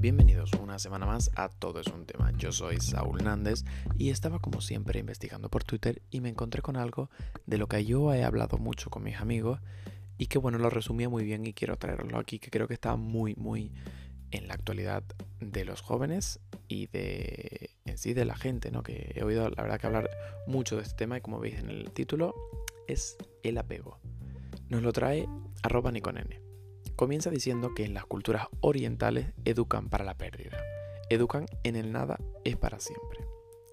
Bienvenidos una semana más a Todo es un tema. Yo soy Saúl Nández y estaba como siempre investigando por Twitter y me encontré con algo de lo que yo he hablado mucho con mis amigos y que bueno, lo resumía muy bien y quiero traerlo aquí, que creo que está muy, muy en la actualidad de los jóvenes y de en sí de la gente, ¿no? Que he oído la verdad que hablar mucho de este tema y como veis en el título es el apego. Nos lo trae arroba Niconene. Comienza diciendo que en las culturas orientales educan para la pérdida. Educan en el nada es para siempre.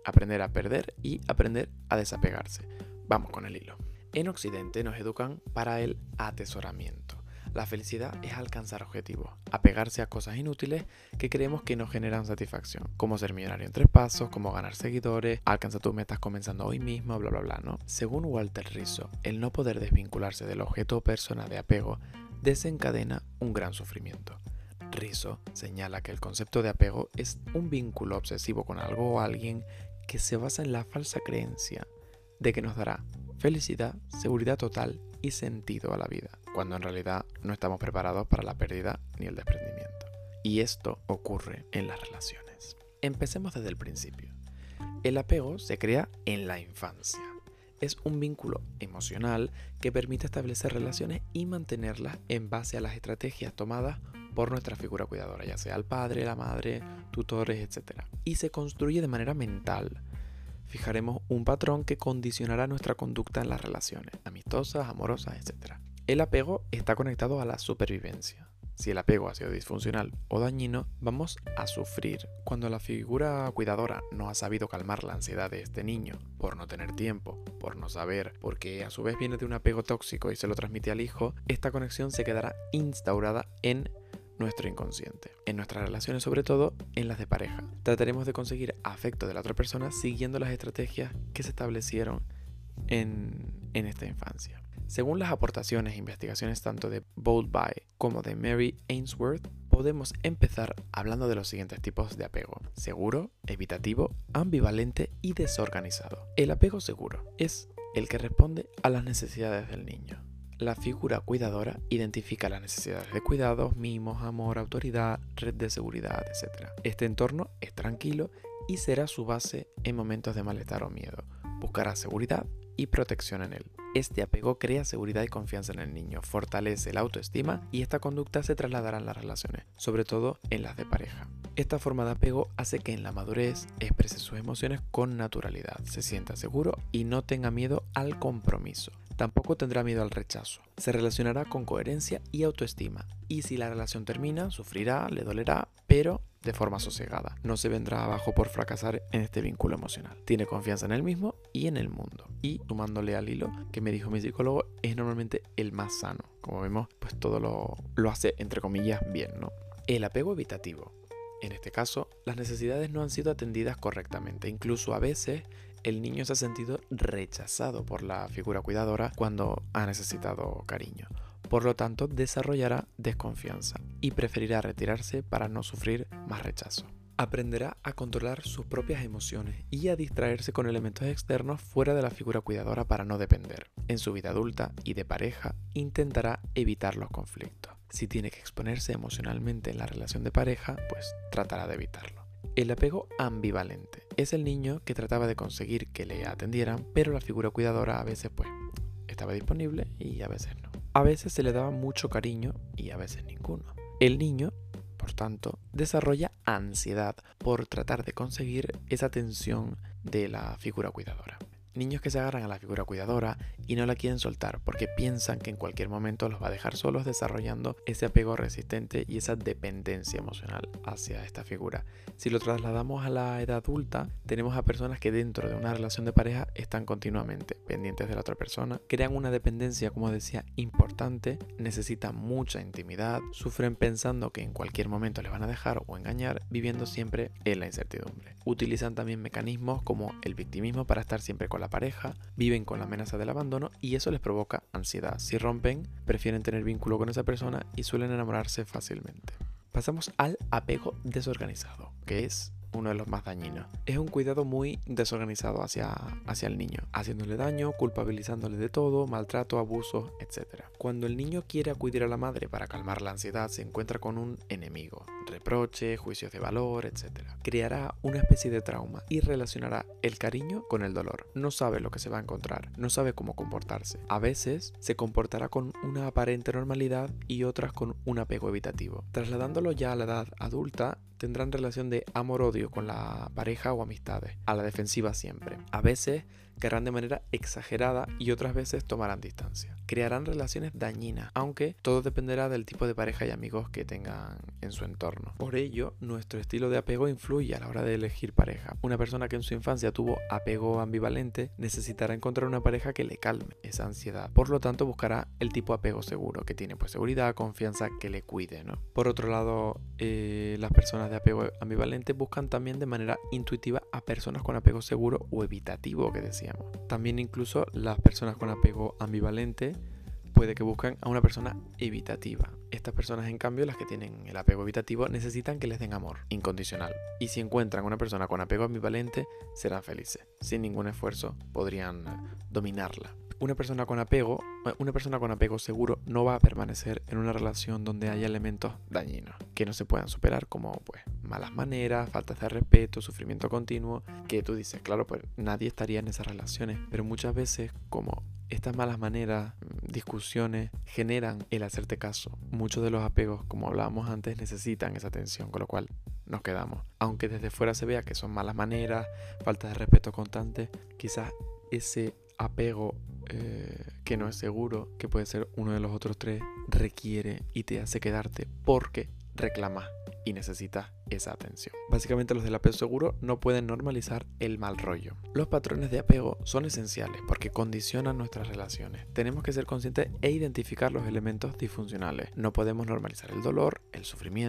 Aprender a perder y aprender a desapegarse. Vamos con el hilo. En Occidente nos educan para el atesoramiento. La felicidad es alcanzar objetivos, apegarse a cosas inútiles que creemos que nos generan satisfacción, como ser millonario en tres pasos, como ganar seguidores, alcanzar tus metas comenzando hoy mismo, bla bla bla, ¿no? Según Walter Rizzo, el no poder desvincularse del objeto o persona de apego desencadena un gran sufrimiento. Rizzo señala que el concepto de apego es un vínculo obsesivo con algo o alguien que se basa en la falsa creencia de que nos dará felicidad, seguridad total y sentido a la vida, cuando en realidad no estamos preparados para la pérdida ni el desprendimiento. Y esto ocurre en las relaciones. Empecemos desde el principio. El apego se crea en la infancia es un vínculo emocional que permite establecer relaciones y mantenerlas en base a las estrategias tomadas por nuestra figura cuidadora, ya sea el padre, la madre, tutores, etc. Y se construye de manera mental. Fijaremos un patrón que condicionará nuestra conducta en las relaciones, amistosas, amorosas, etc. El apego está conectado a la supervivencia. Si el apego ha sido disfuncional o dañino, vamos a sufrir. Cuando la figura cuidadora no ha sabido calmar la ansiedad de este niño por no tener tiempo, por no saber, porque a su vez viene de un apego tóxico y se lo transmite al hijo, esta conexión se quedará instaurada en nuestro inconsciente. En nuestras relaciones, sobre todo en las de pareja. Trataremos de conseguir afecto de la otra persona siguiendo las estrategias que se establecieron en, esta infancia. Según las aportaciones e investigaciones tanto de By como de Mary Ainsworth, podemos empezar hablando de los siguientes tipos de apego. Seguro, evitativo, ambivalente y desorganizado. El apego seguro es el que responde a las necesidades del niño. La figura cuidadora identifica las necesidades de cuidados, mimos, amor, autoridad, red de seguridad, etc. Este entorno es tranquilo y será su base en momentos de malestar o miedo. Buscará seguridad y protección en él. Este apego crea seguridad y confianza en el niño, fortalece la autoestima y esta conducta se trasladará en las relaciones, sobre todo en las de pareja. Esta forma de apego hace que en la madurez exprese sus emociones con naturalidad, se sienta seguro y no tenga miedo al compromiso. Tampoco tendrá miedo al rechazo. Se relacionará con coherencia y autoestima. Y si la relación termina, sufrirá, le dolerá, pero de forma sosegada. No se vendrá abajo por fracasar en este vínculo emocional. Tiene confianza en él mismo y en el mundo. Y sumándole al hilo que me dijo mi psicólogo, es normalmente el más sano. Como vemos, pues todo lo, lo hace entre comillas bien, ¿no? El apego evitativo. En este caso, las necesidades no han sido atendidas correctamente. Incluso a veces el niño se ha sentido rechazado por la figura cuidadora cuando ha necesitado cariño. Por lo tanto, desarrollará desconfianza y preferirá retirarse para no sufrir más rechazo. Aprenderá a controlar sus propias emociones y a distraerse con elementos externos fuera de la figura cuidadora para no depender. En su vida adulta y de pareja intentará evitar los conflictos. Si tiene que exponerse emocionalmente en la relación de pareja, pues tratará de evitarlo. El apego ambivalente es el niño que trataba de conseguir que le atendieran, pero la figura cuidadora a veces pues estaba disponible y a veces no. A veces se le daba mucho cariño y a veces ninguno. El niño, por tanto, desarrolla ansiedad por tratar de conseguir esa atención de la figura cuidadora. Niños que se agarran a la figura cuidadora y no la quieren soltar porque piensan que en cualquier momento los va a dejar solos desarrollando ese apego resistente y esa dependencia emocional hacia esta figura. Si lo trasladamos a la edad adulta, tenemos a personas que dentro de una relación de pareja están continuamente pendientes de la otra persona, crean una dependencia, como decía, importante, necesitan mucha intimidad, sufren pensando que en cualquier momento les van a dejar o engañar, viviendo siempre en la incertidumbre. Utilizan también mecanismos como el victimismo para estar siempre con la pareja, viven con la amenaza del abandono y eso les provoca ansiedad. Si rompen, prefieren tener vínculo con esa persona y suelen enamorarse fácilmente. Pasamos al apego desorganizado, que es uno de los más dañinos. Es un cuidado muy desorganizado hacia, hacia el niño, haciéndole daño, culpabilizándole de todo, maltrato, abusos, etc. Cuando el niño quiere acudir a la madre para calmar la ansiedad, se encuentra con un enemigo, reproche, juicios de valor, etc. Creará una especie de trauma y relacionará el cariño con el dolor. No sabe lo que se va a encontrar, no sabe cómo comportarse. A veces se comportará con una aparente normalidad y otras con un apego evitativo. Trasladándolo ya a la edad adulta, tendrán relación de amor-odio con la pareja o amistades, a la defensiva siempre. A veces querrán de manera exagerada y otras veces tomarán distancia. Crearán relaciones dañinas, aunque todo dependerá del tipo de pareja y amigos que tengan en su entorno. Por ello, nuestro estilo de apego influye a la hora de elegir pareja. Una persona que en su infancia tuvo apego ambivalente necesitará encontrar una pareja que le calme esa ansiedad. Por lo tanto, buscará el tipo apego seguro, que tiene pues seguridad, confianza, que le cuide, ¿no? Por otro lado, eh, las personas de apego ambivalente buscan también de manera intuitiva a personas con apego seguro o evitativo, que decía también incluso las personas con apego ambivalente puede que buscan a una persona evitativa. Estas personas, en cambio, las que tienen el apego evitativo, necesitan que les den amor incondicional. Y si encuentran una persona con apego ambivalente, serán felices. Sin ningún esfuerzo podrían dominarla. Una persona con apego, eh, una persona con apego seguro no va a permanecer en una relación donde haya elementos dañinos que no se puedan superar como pues malas maneras, faltas de respeto, sufrimiento continuo, que tú dices, claro, pues nadie estaría en esas relaciones, pero muchas veces como estas malas maneras, discusiones generan el hacerte caso. Muchos de los apegos, como hablábamos antes, necesitan esa atención, con lo cual nos quedamos. Aunque desde fuera se vea que son malas maneras, falta de respeto constante, quizás ese apego eh, que no es seguro, que puede ser uno de los otros tres, requiere y te hace quedarte porque reclamas y necesitas esa atención. Básicamente los del apego seguro no pueden normalizar el mal rollo. Los patrones de apego son esenciales porque condicionan nuestras relaciones. Tenemos que ser conscientes e identificar los elementos disfuncionales. No podemos normalizar el dolor, el sufrimiento,